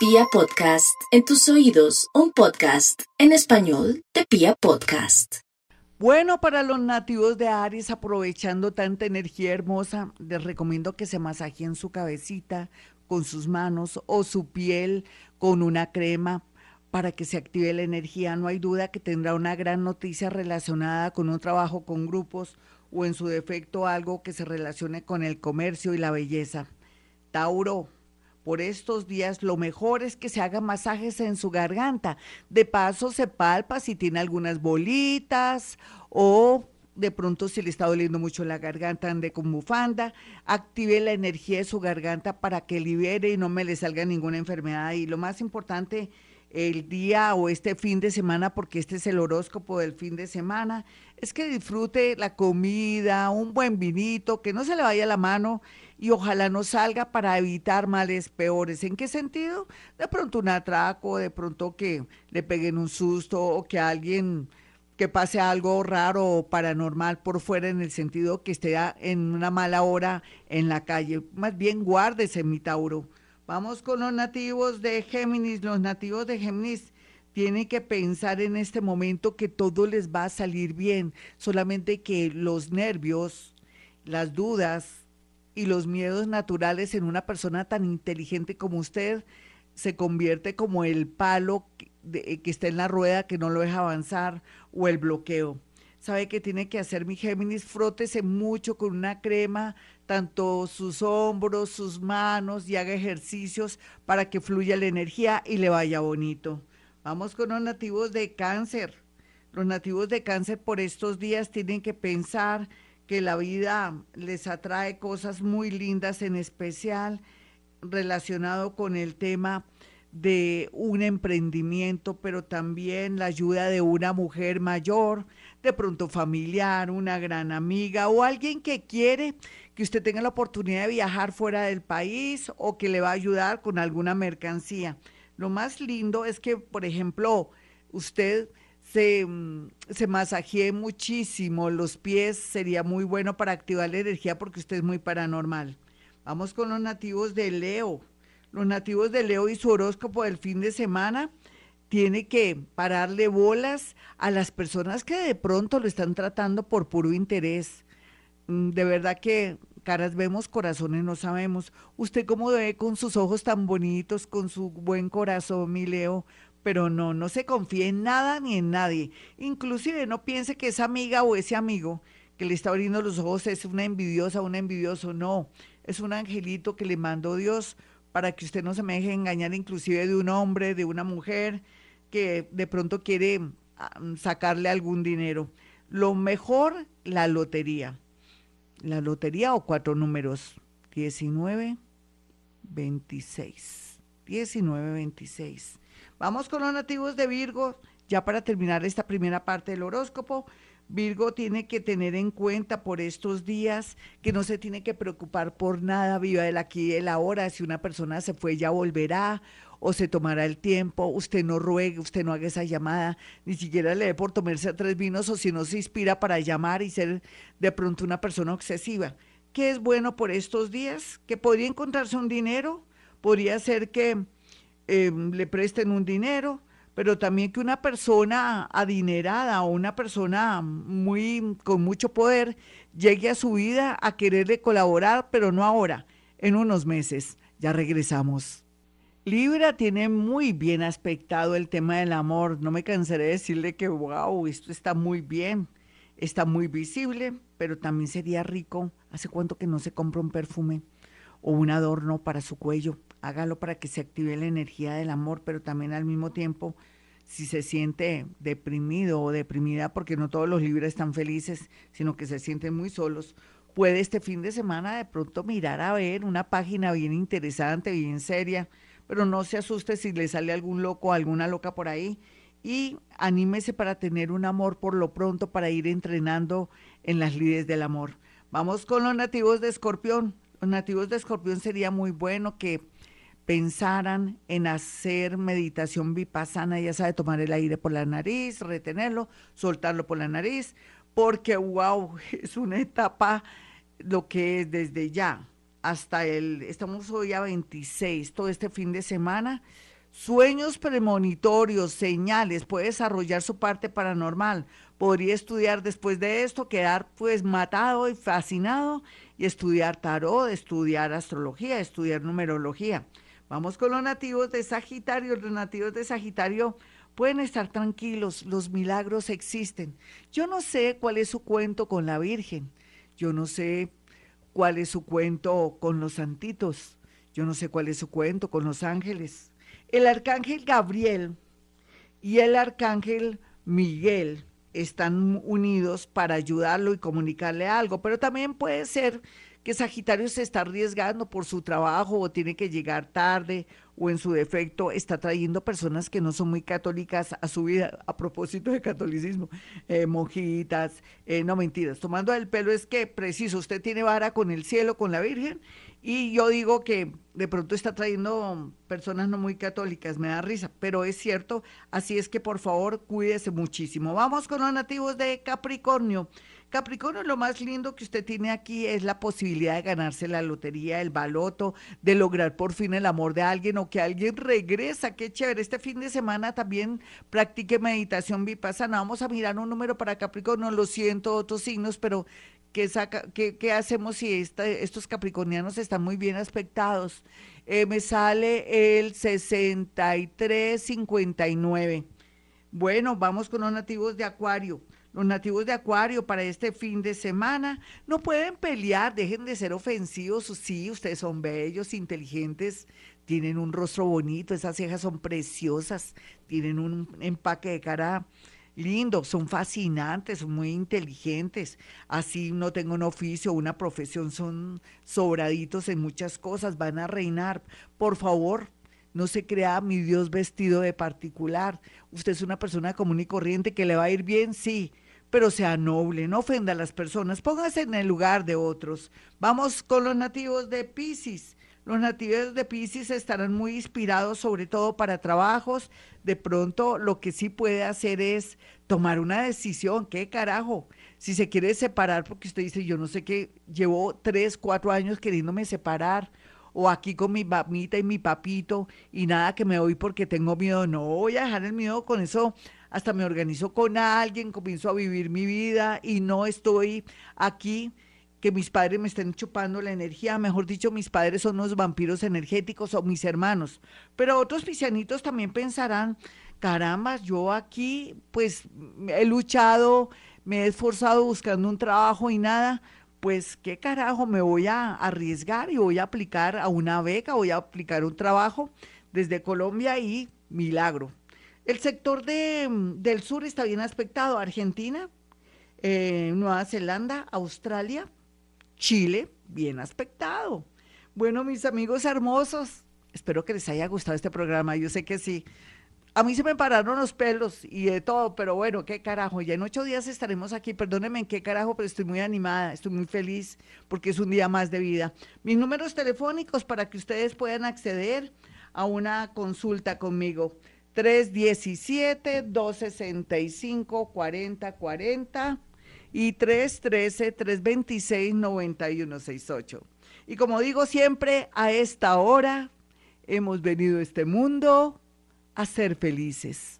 Pia Podcast, en tus oídos, un podcast en español de Pia Podcast. Bueno, para los nativos de Aries, aprovechando tanta energía hermosa, les recomiendo que se masajeen su cabecita con sus manos o su piel con una crema para que se active la energía. No hay duda que tendrá una gran noticia relacionada con un trabajo con grupos o en su defecto algo que se relacione con el comercio y la belleza. Tauro, por estos días lo mejor es que se haga masajes en su garganta. De paso se palpa si tiene algunas bolitas o de pronto si le está doliendo mucho la garganta, ande con bufanda, active la energía de su garganta para que libere y no me le salga ninguna enfermedad. Y lo más importante, el día o este fin de semana, porque este es el horóscopo del fin de semana, es que disfrute la comida, un buen vinito, que no se le vaya la mano y ojalá no salga para evitar males peores. ¿En qué sentido? De pronto un atraco, de pronto que le peguen un susto o que alguien que pase algo raro o paranormal por fuera en el sentido que esté en una mala hora en la calle. Más bien guárdese, mi Tauro. Vamos con los nativos de Géminis. Los nativos de Géminis tienen que pensar en este momento que todo les va a salir bien, solamente que los nervios, las dudas, y los miedos naturales en una persona tan inteligente como usted se convierte como el palo que, está en la rueda que no lo deja avanzar o el bloqueo. ¿Sabe qué tiene que hacer mi Géminis? Frótese mucho con una crema, tanto sus hombros, sus manos y haga ejercicios para que fluya la energía y le vaya bonito. Vamos con los nativos de cáncer. Los nativos de cáncer por estos días tienen que pensar que la vida les atrae cosas muy lindas, en especial relacionado con el tema de un emprendimiento, pero también la ayuda de una mujer mayor, de pronto familiar, una gran amiga o alguien que quiere que usted tenga la oportunidad de viajar fuera del país o que le va a ayudar con alguna mercancía. Lo más lindo es que, por ejemplo, usted se, mm, se masajee muchísimo los pies, sería muy bueno para activar la energía porque usted es muy paranormal. Vamos con los nativos de Leo. Los nativos de Leo y su horóscopo del fin de semana tiene que pararle bolas a las personas que de pronto lo están tratando por puro interés. Mm, de verdad que caras vemos, corazones no sabemos. Usted cómo ve con sus ojos tan bonitos, con su buen corazón, mi Leo, pero no, no se confíe en nada ni en nadie. Inclusive no piense que esa amiga o ese amigo que le está abriendo los ojos es una envidiosa, un envidioso, no, es un angelito que le mandó Dios para que usted no se me deje engañar inclusive de un hombre, de una mujer que de pronto quiere ah, sacarle algún dinero. Lo mejor, la lotería. La lotería o cuatro números, 19, 26. 19, 26. Vamos con los nativos de Virgo, ya para terminar esta primera parte del horóscopo. Virgo tiene que tener en cuenta por estos días que no se tiene que preocupar por nada, viva el aquí y el ahora. Si una persona se fue, ya volverá o se tomará el tiempo. Usted no ruegue, usted no haga esa llamada, ni siquiera le dé por tomarse tres vinos o si no se inspira para llamar y ser de pronto una persona obsesiva. ¿Qué es bueno por estos días? Que podría encontrarse un dinero, podría ser que Em, le presten un dinero, pero también que una persona adinerada o una persona muy con mucho poder llegue a su vida a quererle colaborar, pero no ahora, en unos meses. Ya regresamos. Libra tiene muy bien aspectado el tema del amor. No me cansaré de decirle que, wow, esto está muy bien, está muy visible, pero también sería rico. ¿Hace cuánto que no se compra un perfume o un adorno para su cuello? hágalo para que se active la energía del amor, pero también al mismo tiempo, si se siente deprimido o deprimida, porque no todos los libres están felices, sino que se sienten muy solos, puede este fin de semana de pronto mirar a ver una página bien interesante, bien seria, pero no se asuste si le sale algún loco o alguna loca por ahí y anímese para tener un amor por lo pronto, para ir entrenando en las lides del amor. Vamos con los nativos de Escorpión. Nativos de Escorpión sería muy bueno que pensaran en hacer meditación vipassana, ya sabe, tomar el aire por la nariz, retenerlo, soltarlo por la nariz, porque wow, es una etapa lo que es desde ya hasta el, estamos hoy a 26, todo este fin de semana. Sueños premonitorios, señales, puede desarrollar su parte paranormal. Podría estudiar después de esto, quedar pues matado y fascinado y estudiar tarot, estudiar astrología, estudiar numerología. Vamos con los nativos de Sagitario. Los nativos de Sagitario pueden estar tranquilos, los milagros existen. Yo no sé cuál es su cuento con la Virgen. Yo no sé cuál es su cuento con los santitos. Yo no sé cuál es su cuento con los ángeles. El arcángel Gabriel y el arcángel Miguel están unidos para ayudarlo y comunicarle algo, pero también puede ser que Sagitario se está arriesgando por su trabajo o tiene que llegar tarde o en su defecto está trayendo personas que no son muy católicas a su vida, a propósito de catolicismo, eh, monjitas, eh, no mentiras, tomando el pelo es que preciso, usted tiene vara con el cielo, con la Virgen, y yo digo que de pronto está trayendo personas no muy católicas, me da risa, pero es cierto, así es que por favor cuídese muchísimo. Vamos con los nativos de Capricornio. Capricornio, lo más lindo que usted tiene aquí es la posibilidad de ganarse la lotería, el baloto, de lograr por fin el amor de alguien o que alguien regresa. Qué chévere. Este fin de semana también practique meditación vipassana. Vamos a mirar un número para Capricornio. Lo siento, otros signos, pero ¿qué, saca, qué, qué hacemos si estos capricornianos están muy bien aspectados? Eh, me sale el 6359. Bueno, vamos con los nativos de Acuario. Los nativos de Acuario para este fin de semana no pueden pelear, dejen de ser ofensivos. Sí, ustedes son bellos, inteligentes, tienen un rostro bonito, esas cejas son preciosas, tienen un empaque de cara lindo, son fascinantes, muy inteligentes. Así no tengo un oficio, una profesión, son sobraditos en muchas cosas, van a reinar. Por favor, no se crea mi Dios vestido de particular. Usted es una persona común y corriente que le va a ir bien, sí, pero sea noble, no ofenda a las personas, póngase en el lugar de otros. Vamos con los nativos de Pisces. Los nativos de Pisces estarán muy inspirados, sobre todo para trabajos. De pronto, lo que sí puede hacer es tomar una decisión. ¿Qué carajo? Si se quiere separar, porque usted dice, yo no sé qué, llevo tres, cuatro años queriéndome separar o aquí con mi mamita y mi papito y nada que me voy porque tengo miedo. No voy a dejar el miedo con eso. Hasta me organizo con alguien, comienzo a vivir mi vida y no estoy aquí que mis padres me estén chupando la energía, mejor dicho, mis padres son unos vampiros energéticos o mis hermanos. Pero otros pisianitos también pensarán, caramba, yo aquí pues he luchado, me he esforzado buscando un trabajo y nada, pues qué carajo me voy a arriesgar y voy a aplicar a una beca, voy a aplicar un trabajo desde Colombia y milagro. El sector de, del sur está bien aspectado, Argentina, eh, Nueva Zelanda, Australia, Chile, bien aspectado. Bueno, mis amigos hermosos, espero que les haya gustado este programa, yo sé que sí. A mí se me pararon los pelos y de todo, pero bueno, qué carajo, ya en ocho días estaremos aquí, perdónenme en qué carajo, pero estoy muy animada, estoy muy feliz porque es un día más de vida. Mis números telefónicos para que ustedes puedan acceder a una consulta conmigo. 317-265-4040 y 313-326-9168. Y como digo siempre, a esta hora hemos venido a este mundo a ser felices.